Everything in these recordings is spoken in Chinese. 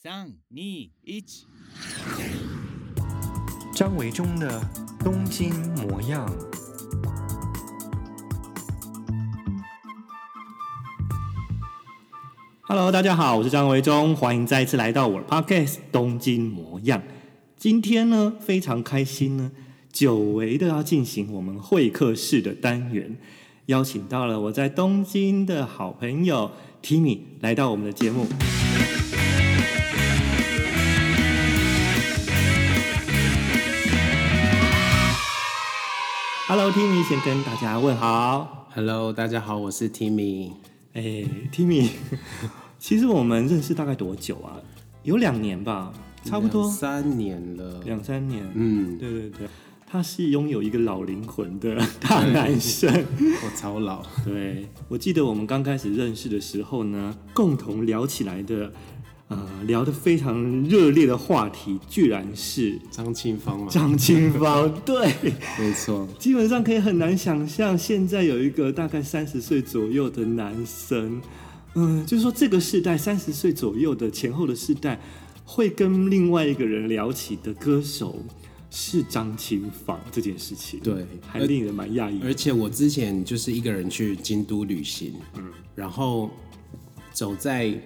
三、二、一。张维忠的东京模样。Hello，大家好，我是张维忠，欢迎再一次来到我的 Podcast《东京模样》。今天呢，非常开心呢，久违的要进行我们会客室的单元，邀请到了我在东京的好朋友 Timmy 来到我们的节目。Hello，Timmy，先跟大家问好。Hello，大家好，我是 Timmy。哎，Timmy，其实我们认识大概多久啊？有两年吧，差不多三年了，两三年。嗯，对对对，他是拥有一个老灵魂的大男生。我超老。对，我记得我们刚开始认识的时候呢，共同聊起来的。呃，聊得非常热烈的话题，居然是张清芳吗？张清芳，对，没错。基本上可以很难想象，现在有一个大概三十岁左右的男生，嗯，就是说这个世代三十岁左右的前后的世代，会跟另外一个人聊起的歌手是张清芳这件事情，对，还令人蛮讶异。而且我之前就是一个人去京都旅行，嗯，然后走在。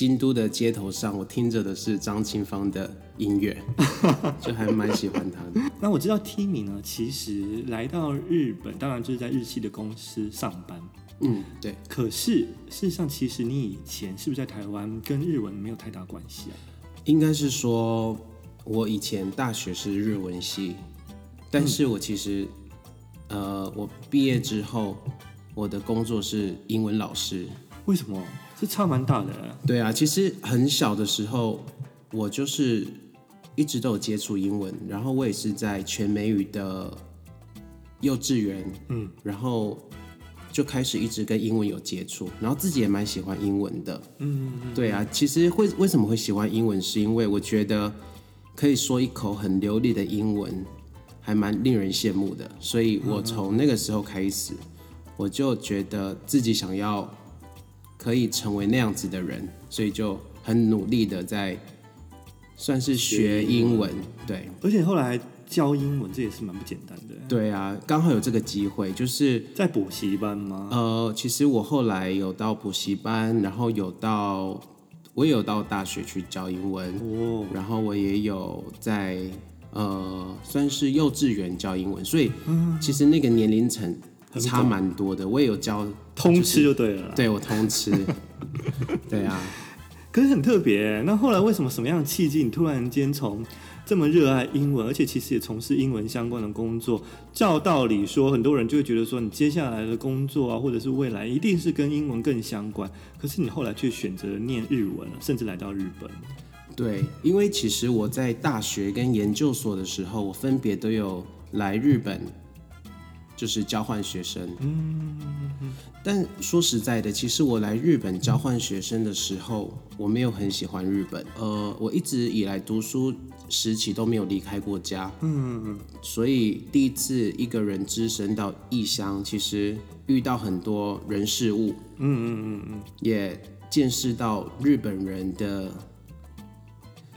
京都的街头上，我听着的是张清芳的音乐，就还蛮喜欢他的。那我知道 Timmy 呢，其实来到日本，当然就是在日系的公司上班。嗯，对。可是事实上，其实你以前是不是在台湾跟日文没有太大关系啊？应该是说，我以前大学是日文系，但是我其实，嗯、呃，我毕业之后，我的工作是英文老师。为什么？这差蛮大的。对啊，其实很小的时候，我就是一直都有接触英文，然后我也是在全美语的幼稚园，嗯，然后就开始一直跟英文有接触，然后自己也蛮喜欢英文的，嗯，对啊，其实会为什么会喜欢英文，是因为我觉得可以说一口很流利的英文，还蛮令人羡慕的，所以我从那个时候开始，我就觉得自己想要。可以成为那样子的人，所以就很努力的在算是学英文，对。而且后来教英文，这也是蛮不简单的。对啊，刚好有这个机会，就是在补习班吗？呃，其实我后来有到补习班，然后有到我也有到大学去教英文，哦，然后我也有在呃算是幼稚园教英文，所以其实那个年龄层。差蛮多的，我也有教通吃就对了，就是，对我通吃，对啊。可是很特别，那后来为什么什么样的契机，你突然间从这么热爱英文，而且其实也从事英文相关的工作？照道理说，很多人就会觉得说，你接下来的工作啊，或者是未来一定是跟英文更相关。可是你后来却选择念日文了，甚至来到日本。对，因为其实我在大学跟研究所的时候，我分别都有来日本。就是交换学生，嗯，但说实在的，其实我来日本交换学生的时候，我没有很喜欢日本，呃，我一直以来读书时期都没有离开过家，嗯嗯，所以第一次一个人只身到异乡，其实遇到很多人事物，嗯嗯嗯嗯，也见识到日本人的。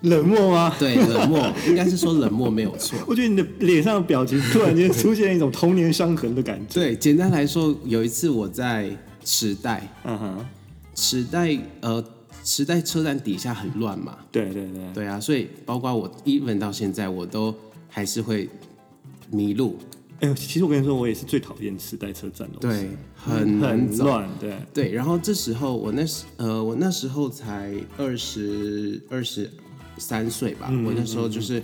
冷漠吗？对，冷漠 应该是说冷漠没有错。我觉得你的脸上的表情突然间出现一种童年伤痕的感觉。对，简单来说，有一次我在池袋，嗯哼，池袋呃，池袋车站底下很乱嘛。对对对。对啊，所以包括我 even 到现在，我都还是会迷路。哎呦，其实我跟你说，我也是最讨厌池袋车站的。对，很很乱。对对。然后这时候我那时呃，我那时候才二十二十。三岁吧，我那时候就是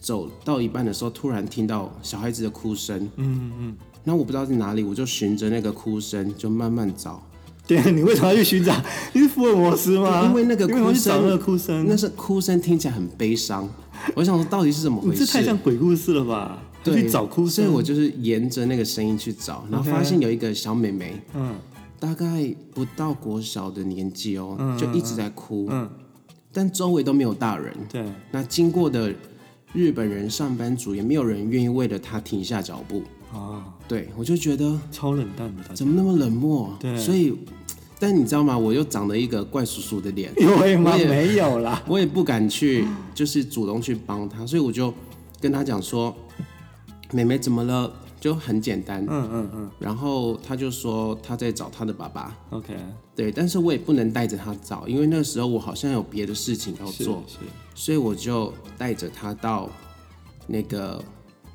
走到一半的时候，突然听到小孩子的哭声，嗯嗯，然后我不知道在哪里，我就循着那个哭声就慢慢找。对啊，你为什么要去寻找？你是福尔摩斯吗？因为那个哭声，那个哭声，那是哭声听起来很悲伤。我想说，到底是怎么回事？这太像鬼故事了吧？对，去找哭声，所以我就是沿着那个声音去找，然后发现有一个小妹妹，嗯，大概不到国小的年纪哦，就一直在哭，嗯。但周围都没有大人，对。那经过的日本人上班族也没有人愿意为了他停下脚步啊。对，我就觉得超冷淡的，怎么那么冷漠？对。所以但你知道吗？我又长了一个怪叔叔的脸，有吗？我也没有啦，我也不敢去，就是主动去帮他，所以我就跟他讲说：“妹妹怎么了？”就很简单，嗯嗯嗯，然后他就说他在找他的爸爸，OK，对，但是我也不能带着他找，因为那个时候我好像有别的事情要做，是，所以我就带着他到那个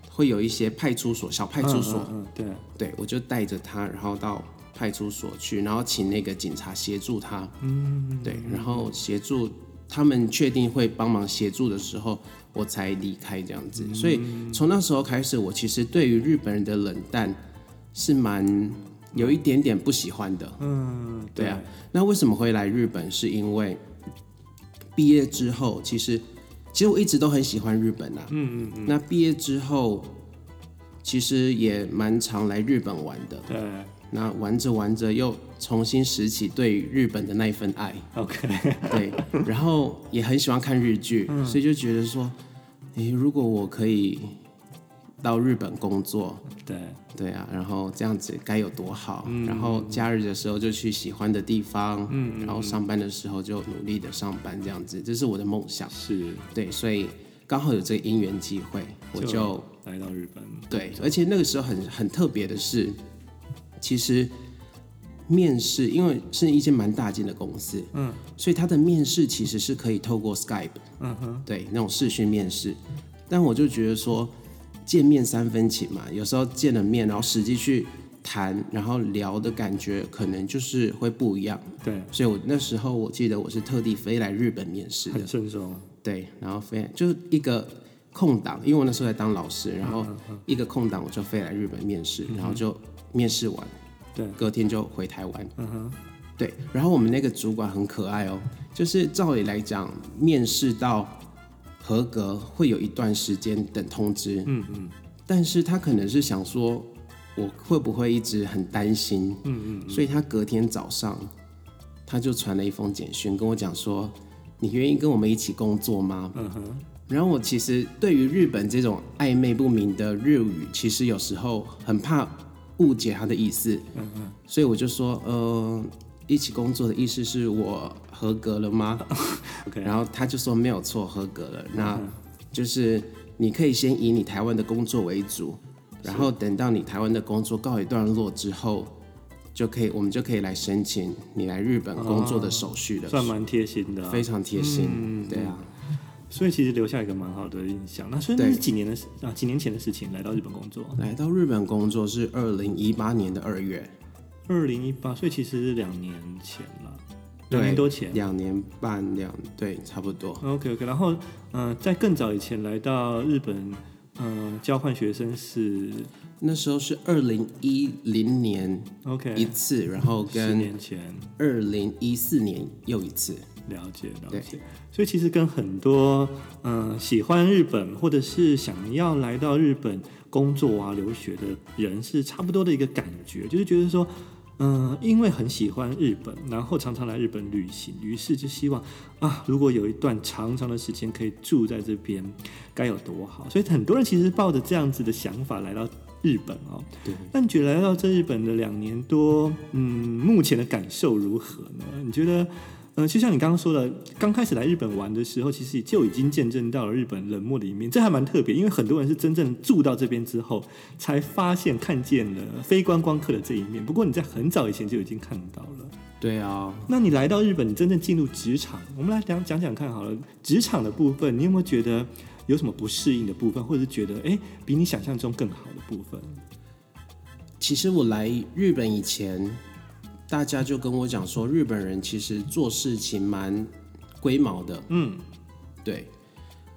会有一些派出所，小派出所，嗯，嗯，嗯，对，对，我就带着他，然后到派出所去，然后请那个警察协助他，嗯，对，然后协助他们确定会帮忙协助的时候。我才离开这样子，所以从那时候开始，我其实对于日本人的冷淡是蛮有一点点不喜欢的。嗯，对啊。那为什么会来日本？是因为毕业之后，其实其实我一直都很喜欢日本啊。嗯嗯嗯。那毕业之后，其实也蛮常来日本玩的。对。那玩着玩着，又重新拾起对日本的那一份爱。OK。对，然后也很喜欢看日剧，嗯、所以就觉得说，诶，如果我可以到日本工作，对对啊，然后这样子该有多好。嗯、然后假日的时候就去喜欢的地方，嗯，然后上班的时候就努力的上班，这样子，这是我的梦想。是，对，所以刚好有这个因缘机会，我就，就来到日本。对，而且那个时候很很特别的是。其实面试，因为是一间蛮大间的公司，嗯，所以他的面试其实是可以透过 Skype，嗯哼，对，那种视讯面试。但我就觉得说，见面三分情嘛，有时候见了面，然后实际去谈，然后聊的感觉，可能就是会不一样。对，所以我那时候我记得我是特地飞来日本面试的，很顺手。对，然后飞就一个空档，因为我那时候在当老师，然后一个空档我就飞来日本面试，然后就。面试完，对，隔天就回台湾。嗯哼，对。然后我们那个主管很可爱哦，就是照理来讲，面试到合格会有一段时间等通知。嗯嗯。但是他可能是想说，我会不会一直很担心？嗯嗯。所以他隔天早上，他就传了一封简讯跟我讲说：“你愿意跟我们一起工作吗？”嗯哼。然后我其实对于日本这种暧昧不明的日语，其实有时候很怕。误解他的意思，嗯嗯，所以我就说，呃，一起工作的意思是我合格了吗？OK，然后他就说没有错，合格了。那就是你可以先以你台湾的工作为主，然后等到你台湾的工作告一段落之后，就可以我们就可以来申请你来日本工作的手续了。算蛮贴心的，非常贴心，嗯，对啊。所以其实留下一个蛮好的印象。那所以那是几年的事啊？几年前的事情，来到日本工作。来到日本工作是二零一八年的二月。二零一八，所以其实是两年前了，两年多前，两年半两对，差不多。OK OK，然后嗯、呃，在更早以前来到日本，嗯、呃，交换学生是那时候是二零一零年 OK 一次然后跟十年前二零一四年又一次。了解了解，所以其实跟很多嗯、呃、喜欢日本或者是想要来到日本工作啊留学的人是差不多的一个感觉，就是觉得说嗯、呃、因为很喜欢日本，然后常常来日本旅行，于是就希望啊如果有一段长长的时间可以住在这边该有多好，所以很多人其实抱着这样子的想法来到日本哦。对。那你觉得来到这日本的两年多，嗯，目前的感受如何呢？你觉得？嗯，就像你刚刚说的，刚开始来日本玩的时候，其实就已经见证到了日本冷漠的一面，这还蛮特别。因为很多人是真正住到这边之后，才发现看见了非观光客的这一面。不过你在很早以前就已经看到了。对啊，那你来到日本，你真正进入职场，我们来讲讲讲看好了。职场的部分，你有没有觉得有什么不适应的部分，或者是觉得哎，比你想象中更好的部分？其实我来日本以前。大家就跟我讲说，日本人其实做事情蛮龟毛的。嗯，对。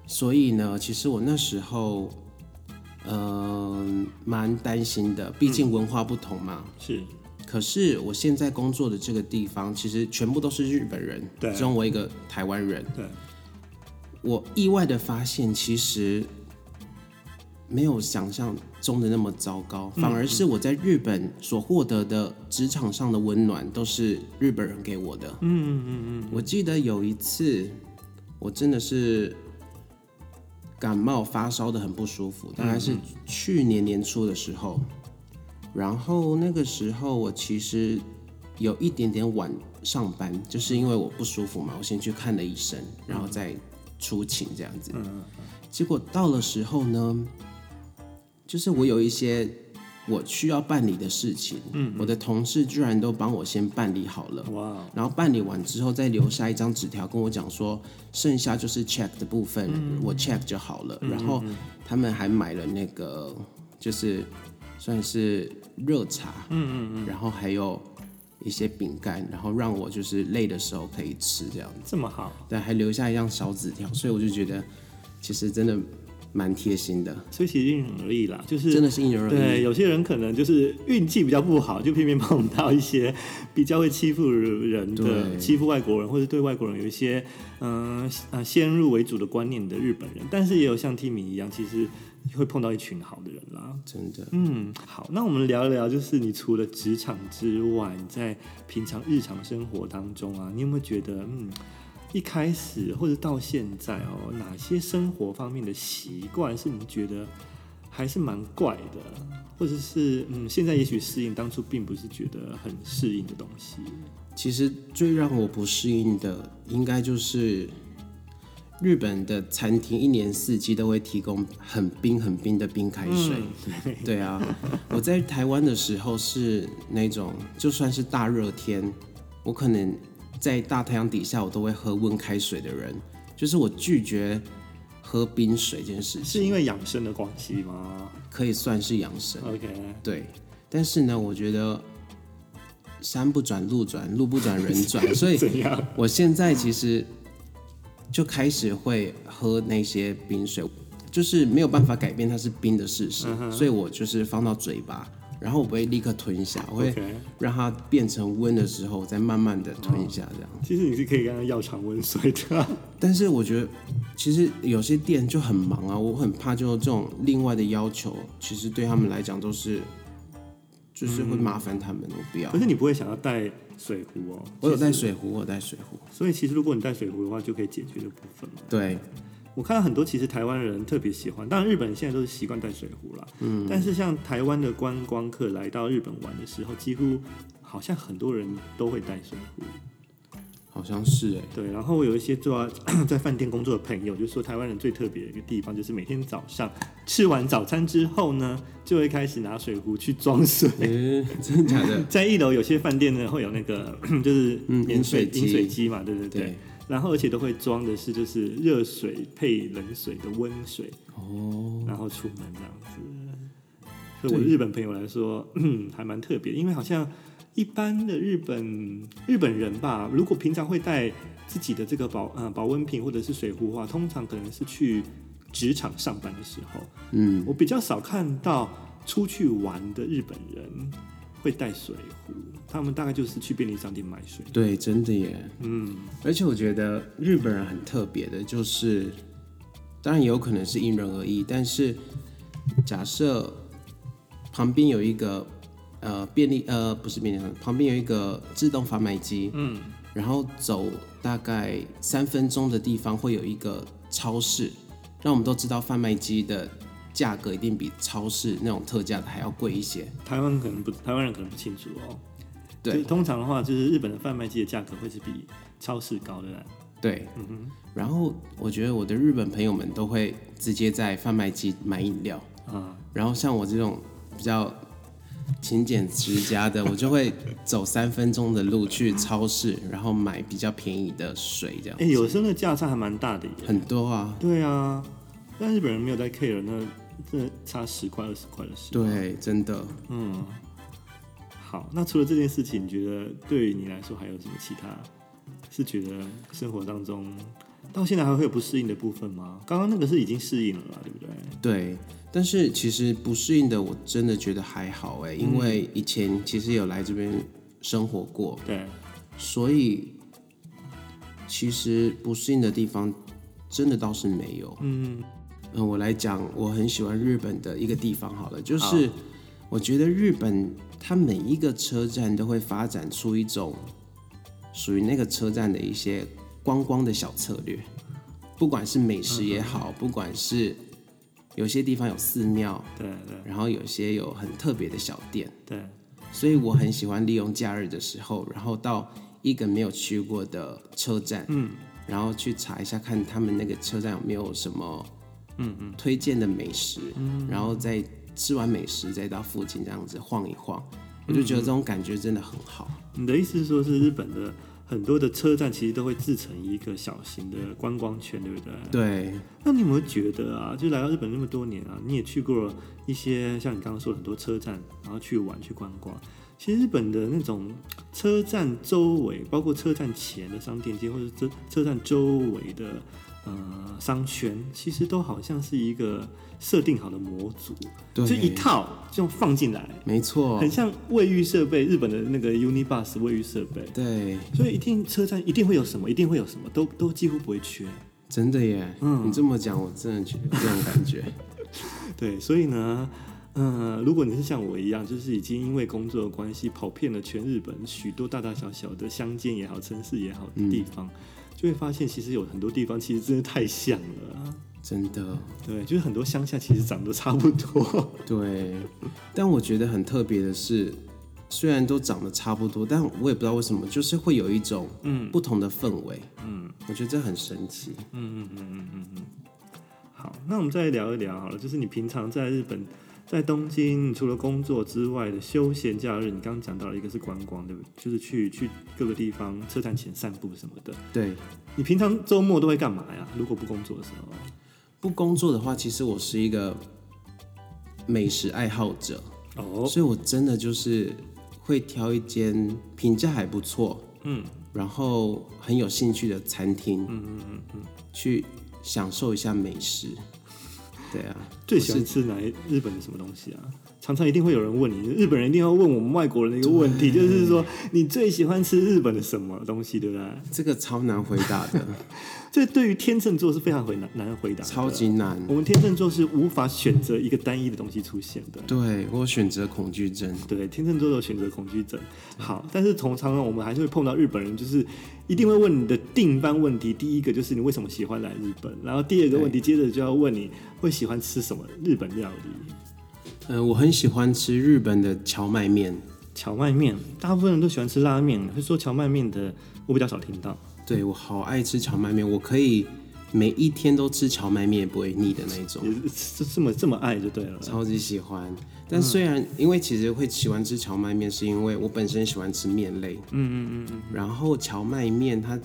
所以呢，其实我那时候，嗯、呃，蛮担心的。毕竟文化不同嘛。嗯、是。可是我现在工作的这个地方，其实全部都是日本人，对，只有我一个台湾人。对。我意外的发现，其实。没有想象中的那么糟糕，反而是我在日本所获得的职场上的温暖，都是日本人给我的。嗯嗯嗯嗯。我记得有一次，我真的是感冒发烧的很不舒服，大概是去年年初的时候。然后那个时候，我其实有一点点晚上班，就是因为我不舒服嘛，我先去看了医生，然后再出勤这样子。嗯，结果到了时候呢，就是我有一些我需要办理的事情，嗯，我的同事居然都帮我先办理好了，哇，然后办理完之后再留下一张纸条跟我讲说，剩下就是 check 的部分，嗯，我 check 就好了。然后他们还买了那个就是算是热茶，嗯嗯嗯，然后还有。一些饼干，然后让我就是累的时候可以吃这样子，这么好，对，还留下一张小纸条，所以我就觉得其实真的蛮贴心的。所以其实因人而异啦，就是真的是因人而异。对，有些人可能就是运气比较不好，就偏偏碰到一些比较会欺负人的、欺负外国人，或者对外国人有一些嗯呃先入为主的观念的日本人。但是也有像 Timmy 一样，其实。会碰到一群好的人啦，真的。嗯，好，那我们聊一聊，就是你除了职场之外，在平常日常生活当中啊，你有没有觉得，嗯，一开始或者到现在哦，哪些生活方面的习惯是你觉得还是蛮怪的，或者是嗯，现在也许适应，当初并不是觉得很适应的东西？其实最让我不适应的，应该就是。日本的餐厅一年四季都会提供很冰很冰的冰开水。嗯、对啊，我在台湾的时候是那种，就算是大热天，我可能在大太阳底下，我都会喝温开水的人。就是我拒绝喝冰水这件事情。是因为养生的关系吗？可以算是养生。OK。对，但是呢，我觉得山不转路转，路不转人转，所以我现在其实。就开始会喝那些冰水，就是没有办法改变它是冰的事实，嗯、所以我就是放到嘴巴，然后我不会立刻吞下，我会让它变成温的时候再慢慢的吞下这样。其实你是可以跟他要常温水的，但是我觉得其实有些店就很忙啊，我很怕就这种另外的要求，其实对他们来讲都是。就是会麻烦他们，我不要。可是你不会想要带水壶哦？我有带水壶，我有带水壶。所以其实如果你带水壶的话，就可以解决这部分嘛。对，我看到很多其实台湾人特别喜欢，当然日本人现在都是习惯带水壶了。嗯。但是像台湾的观光客来到日本玩的时候，几乎好像很多人都会带水壶。好像是哎，对，然后我有一些做 在饭店工作的朋友，就说台湾人最特别的一个地方，就是每天早上吃完早餐之后呢，就会开始拿水壶去装水。欸，真的假的？在一楼有些饭店呢会有那个 就是饮水饮水机嘛，对对对。对然后而且都会装的是就是热水配冷水的温水哦，然后出门这样子。对我日本朋友来说，还蛮特别，因为好像。一般的日本日本人吧，如果平常会带自己的这个保呃保温瓶或者是水壶的话，通常可能是去职场上班的时候。嗯，我比较少看到出去玩的日本人会带水壶，他们大概就是去便利商店买水。对，真的耶。嗯，而且我觉得日本人很特别的，就是当然也有可能是因人而异，但是假设旁边有一个。呃，便利呃不是便利商店，旁边有一个自动贩卖机，嗯，然后走大概三分钟的地方会有一个超市，让我们都知道贩卖机的价格一定比超市那种特价的还要贵一些。台湾可能不，台湾人可能不清楚哦。对，通常的话就是日本的贩卖机的价格会是比超市高的。对，嗯哼。然后我觉得我的日本朋友们都会直接在贩卖机买饮料啊，然后像我这种比较。勤俭持家的，我就会走三分钟的路去超市，然后买比较便宜的水，这样。哎、欸，有时候那价差还蛮大的耶。很多啊。对啊，但日本人没有在 care，那这差十块二十块的事。对，真的。嗯。好，那除了这件事情，你觉得对于你来说还有什么其他？是觉得生活当中到现在还会有不适应的部分吗？刚刚那个是已经适应了啦，对不对？对。但是其实不适应的，我真的觉得还好哎，因为以前其实有来这边生活过，对，所以其实不适应的地方真的倒是没有。嗯嗯，我来讲，我很喜欢日本的一个地方好了，就是我觉得日本它每一个车站都会发展出一种属于那个车站的一些观光的小策略，不管是美食也好，不管是。有些地方有寺庙，对对，然后有些有很特别的小店，对。所以我很喜欢利用假日的时候，然后到一个没有去过的车站，嗯，然后去查一下看他们那个车站有没有什么，嗯嗯，推荐的美食，嗯，然后再吃完美食再到附近这样子晃一晃，我就觉得这种感觉真的很好。你的意思是说，是日本的？很多的车站其实都会自成一个小型的观光圈，对不对？对。那你有没有觉得啊，就来到日本那么多年啊，你也去过一些像你刚刚说的很多车站，然后去玩去观光。其实日本的那种车站周围，包括车站前的商店街，或者车车站周围的。呃，商圈其实都好像是一个设定好的模组，对，就一套就放进来，没错，很像卫浴设备，日本的那个 Unibus 卫浴设备，对，所以一定车站一定会有什么，一定会有什么，都都几乎不会缺，真的耶，嗯，你这么讲，我真的觉得这种感觉，对，所以呢，嗯、呃，如果你是像我一样，就是已经因为工作的关系跑遍了全日本许多大大小小的乡间也好，城市也好的地方。嗯就会发现，其实有很多地方其实真的太像了，真的。对，就是很多乡下其实长得差不多。对，但我觉得很特别的是，虽然都长得差不多，但我也不知道为什么，就是会有一种嗯不同的氛围。嗯，我觉得这很神奇。嗯嗯嗯嗯嗯嗯。好，那我们再聊一聊好了，就是你平常在日本。在东京，除了工作之外的休闲假日，你刚刚讲到了一个是观光，对不对？就是去去各个地方车站前散步什么的。对，你平常周末都会干嘛呀？如果不工作的时候，不工作的话，其实我是一个美食爱好者哦，所以我真的就是会挑一间评价还不错，嗯，然后很有兴趣的餐厅，嗯嗯嗯嗯，去享受一下美食。对啊，最喜欢吃哪一日本的什么东西啊？常常一定会有人问你，日本人一定要问我们外国人的一个问题，就是说你最喜欢吃日本的什么东西，对不对？这个超难回答的。这对于天秤座是非常回难难回答，超级难。我们天秤座是无法选择一个单一的东西出现的。对，我选择恐惧症。对，天秤座有选择恐惧症。好，但是通常我们还是会碰到日本人，就是一定会问你的定番问题。第一个就是你为什么喜欢来日本，然后第二个问题接着就要问你会喜欢吃什么日本料理。呃，我很喜欢吃日本的荞麦面。荞麦面，大部分人都喜欢吃拉面，会说荞麦面的，我比较少听到。对，我好爱吃荞麦面，我可以每一天都吃荞麦面，不会腻的那种。这这么这么爱就对了，超级喜欢。但虽然因为其实会喜欢吃荞麦面，是因为我本身喜欢吃面类。嗯嗯嗯嗯。然后荞麦面它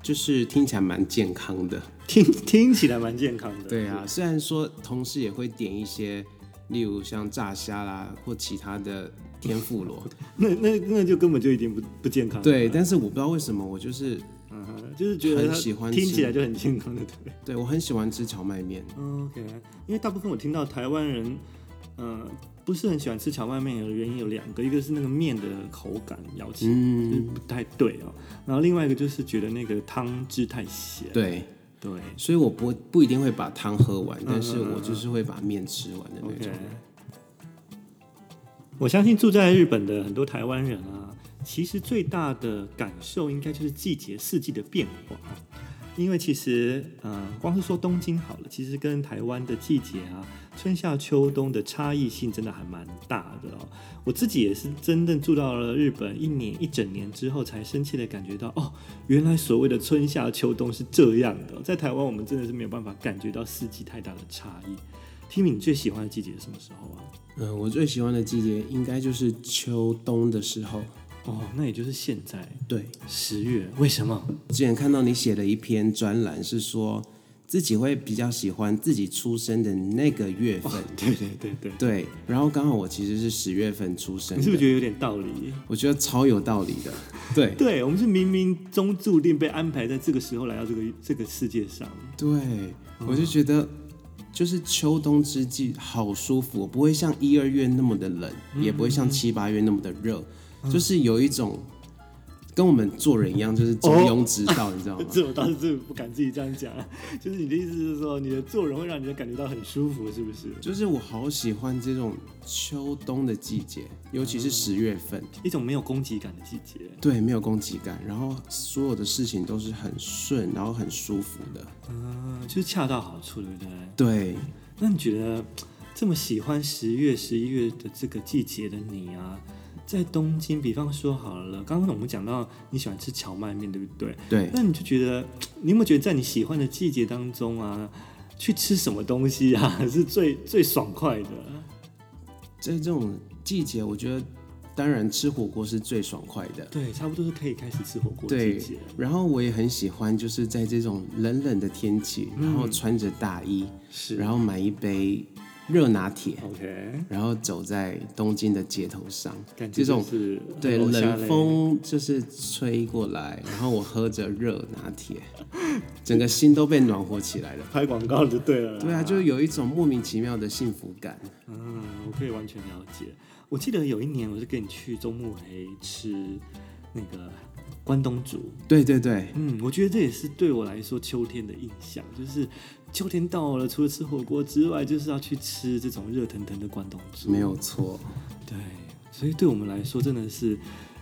就是听起来蛮健康的，听听起来蛮健康的。对啊，虽然说同时也会点一些。例如像炸虾啦，或其他的天妇罗，那那那就根本就已经不不健康了。对，但是我不知道为什么，我就是嗯，就是觉得很喜欢，听起来就很健康的。对，对我很喜欢吃荞麦面。OK，因为大部分我听到台湾人，呃，不是很喜欢吃荞麦面的原因有两个，一个是那个面的口感咬起来就是不太对哦，然后另外一个就是觉得那个汤汁太咸。对。对，所以我不不一定会把汤喝完，但是我就是会把面吃完的那种。Okay. 我相信住在日本的很多台湾人啊，其实最大的感受应该就是季节四季的变化。因为其实，呃，光是说东京好了，其实跟台湾的季节啊，春夏秋冬的差异性真的还蛮大的哦。我自己也是真正住到了日本一年一整年之后，才深切的感觉到，哦，原来所谓的春夏秋冬是这样的。在台湾，我们真的是没有办法感觉到四季太大的差异。Timmy，你最喜欢的季节是什么时候啊？嗯、我最喜欢的季节应该就是秋冬的时候。哦，那也就是现在，对，十月。为什么？我之前看到你写了一篇专栏，是说自己会比较喜欢自己出生的那个月份。哦、对对对对。对，然后刚好我其实是十月份出生。你是不是觉得有点道理？我觉得超有道理的。对对，我们是冥冥中注定被安排在这个时候来到这个这个世界上。对，我就觉得就是秋冬之际好舒服，不会像一二月那么的冷，嗯、也不会像七八月那么的热。就是有一种跟我们做人一样，就是中庸之道，你知道吗？这我倒是真不敢自己这样讲。就是你的意思是说，你的做人会让你感觉到很舒服，是不是？就是我好喜欢这种秋冬的季节，尤其是十月份，一种没有攻击感的季节。对，没有攻击感，然后所有的事情都是很顺，然后很舒服的。嗯，就是恰到好处，对不对？对。那你觉得这么喜欢十月、十一月的这个季节的你啊？在东京，比方说好了，刚刚我们讲到你喜欢吃荞麦面，对不对？对。那你就觉得，你有没有觉得在你喜欢的季节当中啊，去吃什么东西啊，是最最爽快的？在这种季节，我觉得。当然，吃火锅是最爽快的。对，差不多是可以开始吃火锅的季节。对，然后我也很喜欢，就是在这种冷冷的天气，嗯、然后穿着大衣，是，然后买一杯热拿铁，OK，然后走在东京的街头上，感觉是这种对冷风就是吹过来，然后我喝着热拿铁，整个心都被暖和起来了。拍广告就对了。对啊，就有一种莫名其妙的幸福感。嗯，我可以完全了解。我记得有一年，我是跟你去中目黑吃那个关东煮。对对对，嗯，我觉得这也是对我来说秋天的印象，就是秋天到了，除了吃火锅之外，就是要去吃这种热腾腾的关东煮。没有错，对，所以对我们来说，真的是，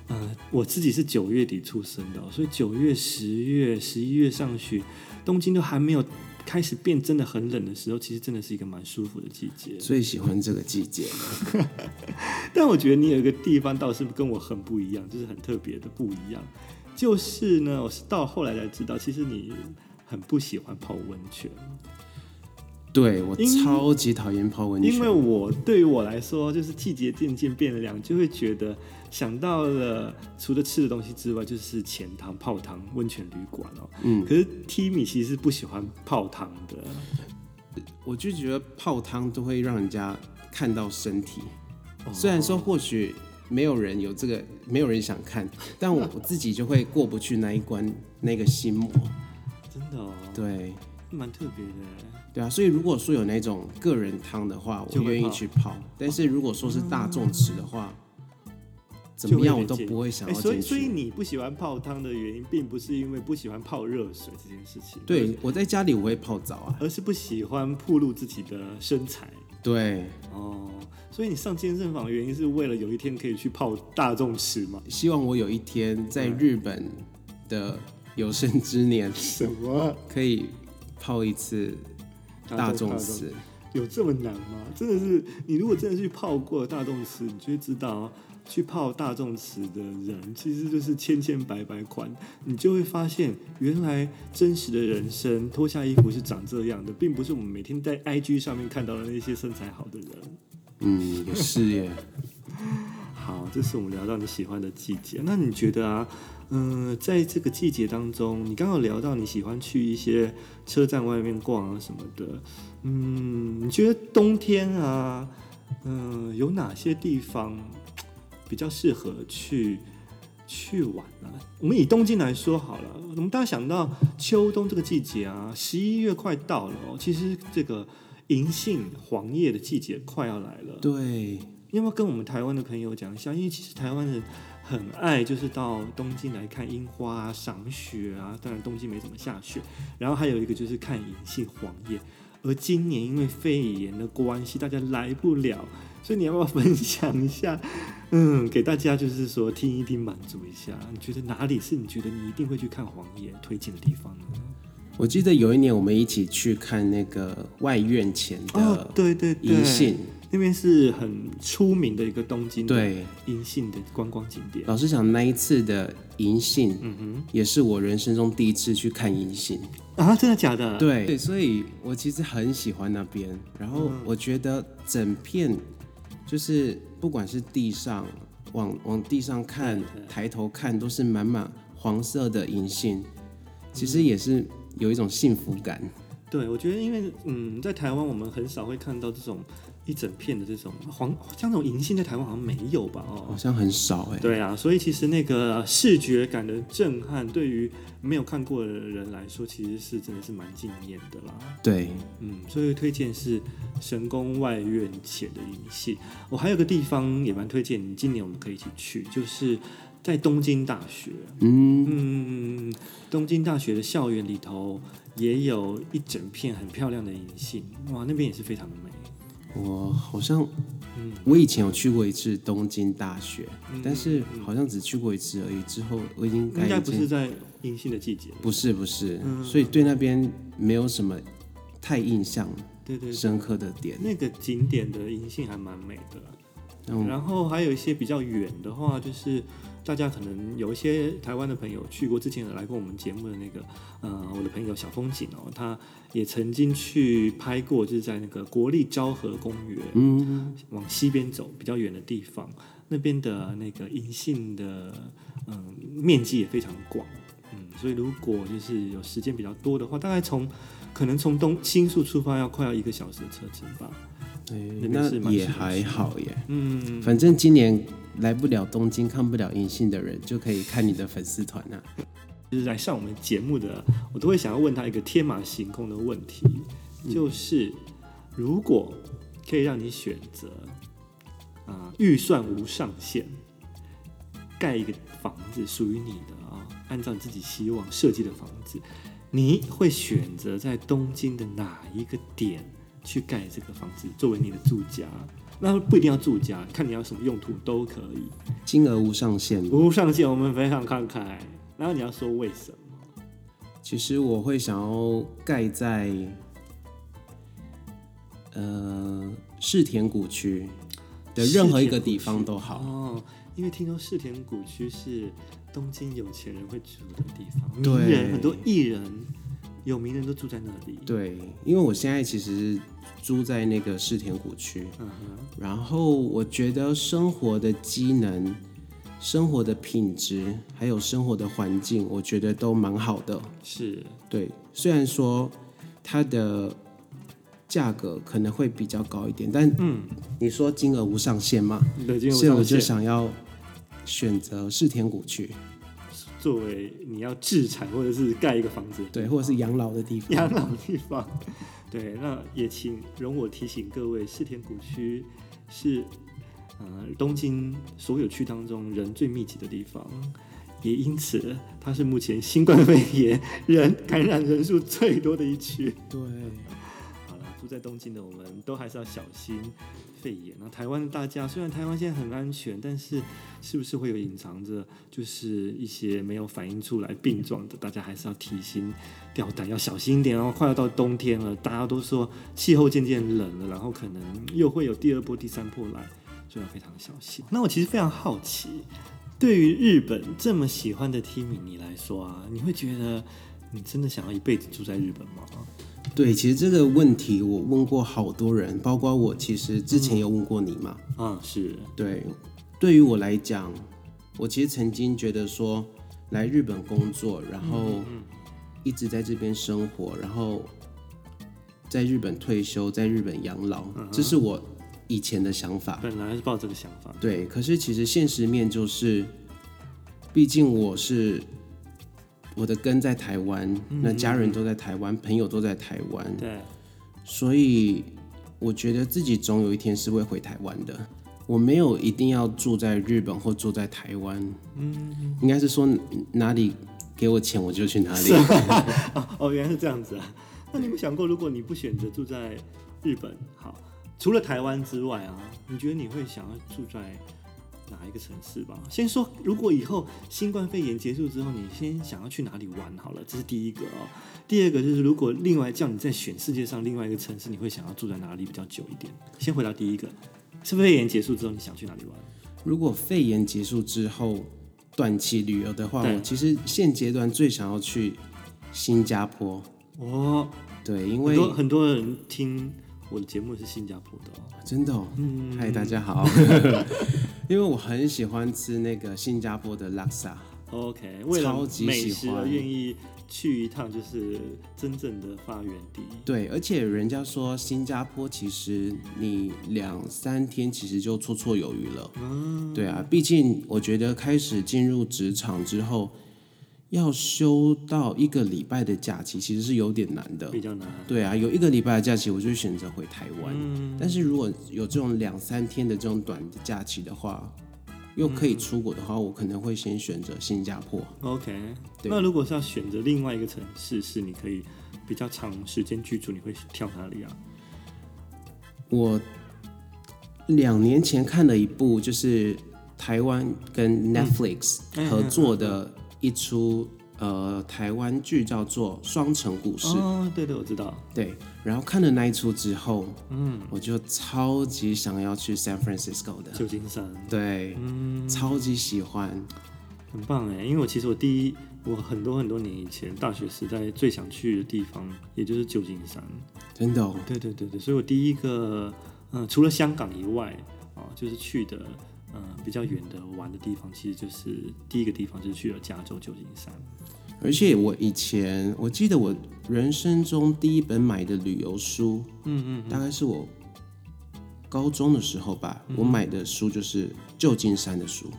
呃，我自己是九月底出生的，所以九月、十月、十一月上旬，东京都还没有。开始变真的很冷的时候，其实真的是一个蛮舒服的季节。最喜欢这个季节了。但我觉得你有一个地方倒是跟我很不一样，就是很特别的不一样。就是呢，我是到后来才知道，其实你很不喜欢泡温泉。对，我超级讨厌泡温泉，因为我对于我来说，就是季节渐渐变凉，就会觉得想到了除了吃的东西之外，就是浅汤、泡汤、温泉旅馆哦。嗯，可是 Timmy 其实是不喜欢泡汤的，我就觉得泡汤都会让人家看到身体。哦、虽然说或许没有人有这个，没有人想看，但我自己就会过不去那一关，那个心魔。真的哦，对，蛮特别的。对啊，所以如果说有那种个人汤的话，我愿意去泡。但是如果说是大众吃的话，嗯、怎么样我都不会想要。所以，所以你不喜欢泡汤的原因，并不是因为不喜欢泡热水这件事情。对，我在家里我会泡澡啊，而是不喜欢暴露自己的身材。对，哦，所以你上健身房的原因是为了有一天可以去泡大众池吗？希望我有一天在日本的有生之年，什么可以泡一次。大众池有这么难吗？真的是，你如果真的去泡过大众池，你就会知道，去泡大众池的人其实就是千千百百款，你就会发现，原来真实的人生脱下衣服是长这样的，并不是我们每天在 IG 上面看到的那些身材好的人。嗯，也是耶。好，这是我们聊到你喜欢的季节，那你觉得啊？嗯，在这个季节当中，你刚好聊到你喜欢去一些车站外面逛啊什么的。嗯，你觉得冬天啊，嗯，有哪些地方比较适合去去玩呢？我们以东京来说好了，我们大家想到秋冬这个季节啊，十一月快到了哦，其实这个银杏黄叶的季节快要来了。对，要不要跟我们台湾的朋友讲一下？因为其实台湾人。很爱就是到东京来看樱花啊、赏雪啊，当然东京没怎么下雪。然后还有一个就是看银杏黄叶。而今年因为肺炎的关系，大家来不了，所以你要不要分享一下？嗯，给大家就是说听一听，满足一下。你觉得哪里是你觉得你一定会去看黄叶推荐的地方呢？我记得有一年我们一起去看那个外院前的银杏，哦，对对对，那边是很出名的一个东京对银杏的观光景点。老实讲，那一次的银杏，嗯哼，也是我人生中第一次去看银杏啊！真的假的？对对，所以我其实很喜欢那边。然后我觉得整片就是不管是地上往往地上看，抬头看都是满满黄色的银杏，其实也是有一种幸福感。对，我觉得因为嗯，在台湾我们很少会看到这种。一整片的这种黄，像这种银杏在台湾好像没有吧？哦，好像很少哎。对啊，所以其实那个视觉感的震撼，对于没有看过的人来说，其实是真的是蛮惊艳的啦。对，嗯，所以推荐是神宫外苑前的银杏。我还有个地方也蛮推荐你，今年我们可以一起去，就是在东京大学。嗯嗯，东京大学的校园里头也有一整片很漂亮的银杏，哇，那边也是非常的美。我好像，我以前有去过一次东京大学，嗯、但是好像只去过一次而已。之后我已经应该不是在银杏的季节，不是不是，嗯、所以对那边没有什么太印象、对对深刻的点。那个景点的银杏还蛮美的，嗯。然后还有一些比较远的话，就是大家可能有一些台湾的朋友去过，之前有来过我们节目的那个，呃，我的朋友小风景哦，他也曾经去拍过，就是在那个国立昭和公园，嗯，往西边走比较远的地方，那边的那个银杏的，嗯、面积也非常广，嗯，所以如果就是有时间比较多的话，大概从可能从东新宿出发要快要一个小时的车程吧。对，那是蛮也还好耶。嗯，反正今年来不了东京看不了银杏的人，就可以看你的粉丝团啊。就是来上我们节目的，我都会想要问他一个天马行空的问题，就是如果可以让你选择，啊、预算无上限，盖一个房子属于你的啊、按照你自己希望设计的房子，你会选择在东京的哪一个点去盖这个房子作为你的住家？那不一定要住家，看你要什么用途都可以。金额无上限，无上限，我们非常慷慨。然后你要说为什么？其实我会想要盖在呃世田谷区的任何一个地方都好。哦，因为听说世田谷区是东京有钱人会住的地方，对名人很多艺人、有名人都住在那里。对，因为我现在其实是住在那个世田谷区，嗯哼，然后我觉得生活的机能、生活的品质，还有生活的环境，我觉得都蛮好的。是。对，虽然说它的价格可能会比较高一点，但嗯，你说金额无上限嘛，北京所以我就想要选择世田谷区，作为你要置产或者是盖一个房子，对，或者是养老的地方。养老地方。对，那也请容我提醒各位，世田谷区是呃东京所有区当中人最密集的地方，也因此它是目前新冠肺炎人感染人数最多的一区。对，住在东京的我们都还是要小心肺炎。那台湾的大家，虽然台湾现在很安全，但是是不是会有隐藏着就是一些没有反映出来病状的？大家还是要提心吊胆，要小心一点哦。快要到冬天了，大家都说气候渐渐冷了，然后可能又会有第二波、第三波来，所以要非常小心。那我其实非常好奇，对于日本这么喜欢的 Timmy 你来说啊，你会觉得你真的想要一辈子住在日本吗？对，其实这个问题我问过好多人，包括我，其实之前有问过你嘛。啊，是，对，对于我来讲，我其实曾经觉得说，来日本工作，然后一直在这边生活，然后在日本退休，在日本养老，这是我以前的想法。本来是抱这个想法。对，可是其实现实面就是，毕竟我是我的根在台湾，那家人都在台湾，朋友都在台湾，对，所以我觉得自己总有一天是会回台湾的。我没有一定要住在日本或住在台湾，嗯，应该是说哪里给我钱我就去哪里。哦 哦，原来是这样子啊。那你有没有想过，如果你不选择住在日本，好，除了台湾之外啊，你觉得你会想要住在哪一个城市吧？先说，如果以后新冠肺炎结束之后，你先想要去哪里玩好了，这是第一个哦。第二个就是，如果另外叫你再选世界上另外一个城市，你会想要住在哪里比较久一点？先回答第一个，是肺炎结束之后你想去哪里玩？如果肺炎结束之后短期旅游的话，我其实现阶段最想要去新加坡。哦，对，因很为多很多人听我的节目是新加坡的哦。真的、哦，嗯嗨，大家好，因为我很喜欢吃那个新加坡的拉萨。OK，为了超级美食而愿意去一趟，就是真正的发源地。对，而且人家说新加坡其实你两三天其实就绰绰有余了。嗯，对啊，毕竟我觉得开始进入职场之后，要休到一个礼拜的假期，其实是有点难的。比较难。对啊，有一个礼拜的假期，我就选择回台湾。嗯但是如果有这种两三天的这种短的假期的话，又可以出国的话，我可能会先选择新加坡。OK，那如果是要选择另外一个城市，是你可以比较长时间居住，你会挑哪里啊？我两年前看了一部，就是台湾跟 Netflix 嗯合作的一出呃台湾剧叫做《双城故事》。哦，对对，我知道。对，然后看了那一出之后，嗯，我就超级想要去 San Francisco 的旧金山。对，嗯，超级喜欢，很棒哎！因为我其实我第一，我很多很多年以前大学时代最想去的地方，也就是旧金山。真的哦？对对对对，所以我第一个，嗯，除了香港以外，啊，就是去的。嗯，比较远的玩的地方，其实就是第一个地方就是去了加州旧金山。而且我以前我记得我人生中第一本买的旅游书，嗯嗯，大概是我高中的时候吧，嗯、我买的书就是旧金山的书。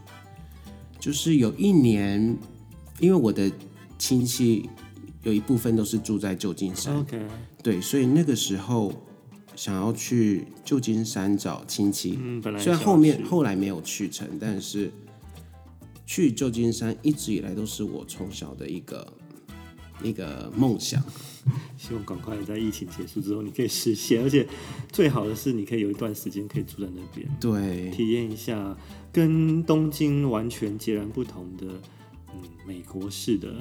就是有一年，因为我的亲戚有一部分都是住在旧金山，OK，对，所以那个时候。想要去旧金山找亲戚，嗯，本来虽然后面后来没有去成，但是去旧金山一直以来都是我从小的一个一个梦想。希望赶快在疫情结束之后你可以实现，而且最好的是你可以有一段时间可以住在那边，对，体验一下跟东京完全截然不同的，嗯，美国式的。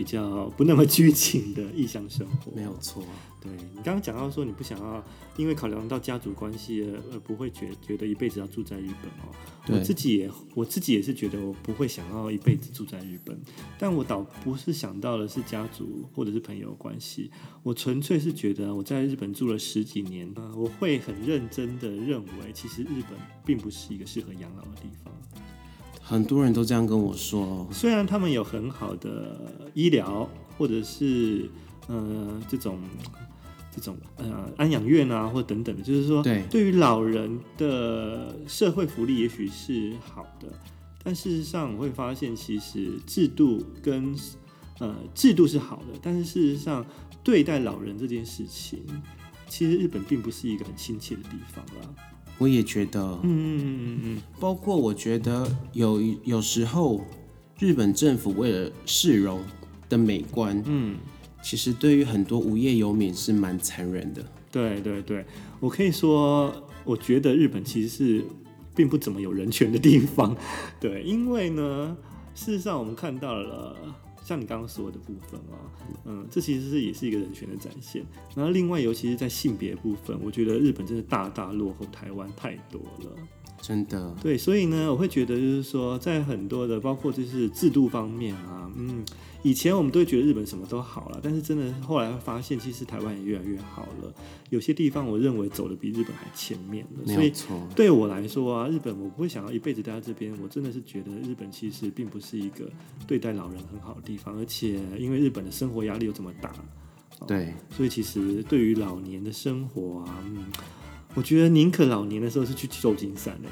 比较不那么拘谨的异乡生活，没有错。对，你刚刚讲到说你不想要，因为考量到家族关系而不会觉觉得一辈子要住在日本哦。我自己也我自己也是觉得我不会想要一辈子住在日本，但我倒不是想到的是家族或者是朋友关系，我纯粹是觉得我在日本住了十几年，我会很认真的认为，其实日本并不是一个适合养老的地方。很多人都这样跟我说，虽然他们有很好的医疗，或者是呃这种这种呃安养院啊，或等等的，就是说，对，对于老人的社会福利也许是好的，但事实上我会发现，其实制度跟呃制度是好的，但是事实上对待老人这件事情，其实日本并不是一个很亲切的地方啦。我也觉得，嗯嗯嗯嗯，包括我觉得有有时候日本政府为了市容的美观，嗯，其实对于很多无业游民是蛮残忍的。对对对，我可以说，我觉得日本其实是并不怎么有人权的地方。对，因为呢，事实上我们看到了。像你刚刚说的部分啊，嗯，这其实是也是一个人权的展现。然后另外，尤其是在性别部分，我觉得日本真的大大落后台湾太多了。真的。对，所以呢，我会觉得就是说，在很多的包括就是制度方面啊，嗯。以前我们都会觉得日本什么都好了，但是真的后来会发现，其实台湾也越来越好了。有些地方我认为走的比日本还前面了。没错。所以对我来说啊，日本我不会想要一辈子待在这边。我真的是觉得日本其实并不是一个对待老人很好的地方，而且因为日本的生活压力又这么大，对，所以其实对于老年的生活啊，嗯，我觉得宁可老年的时候是去旧金山的。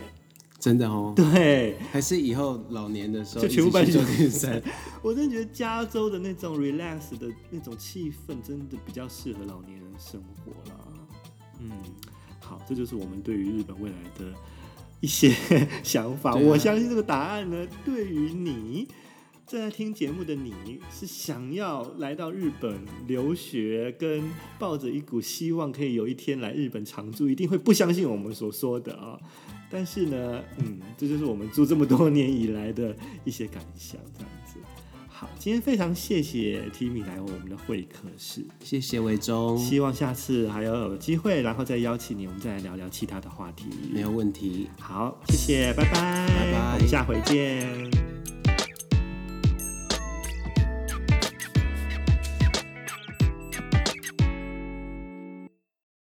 真的哦，对，还是以后老年的时候就全部搬去旧金山。我真的觉得加州的那种 relax 的那种气氛，真的比较适合老年人生活啦。嗯，好，这就是我们对于日本未来的一些 想法。啊、我相信这个答案呢，对于你正在听节目的你，是想要来到日本留学，跟抱着一股希望可以有一天来日本常住，一定会不相信我们所说的啊。但是呢，嗯，这就是我们住这么多年以来的一些感想，这样子。好，今天非常谢谢 Timmy 来我们的会客室，谢谢魏忠，希望下次还要有机会，然后再邀请你，我们再来聊聊其他的话题。没有问题。好，谢谢，拜拜，拜拜，我们下回见。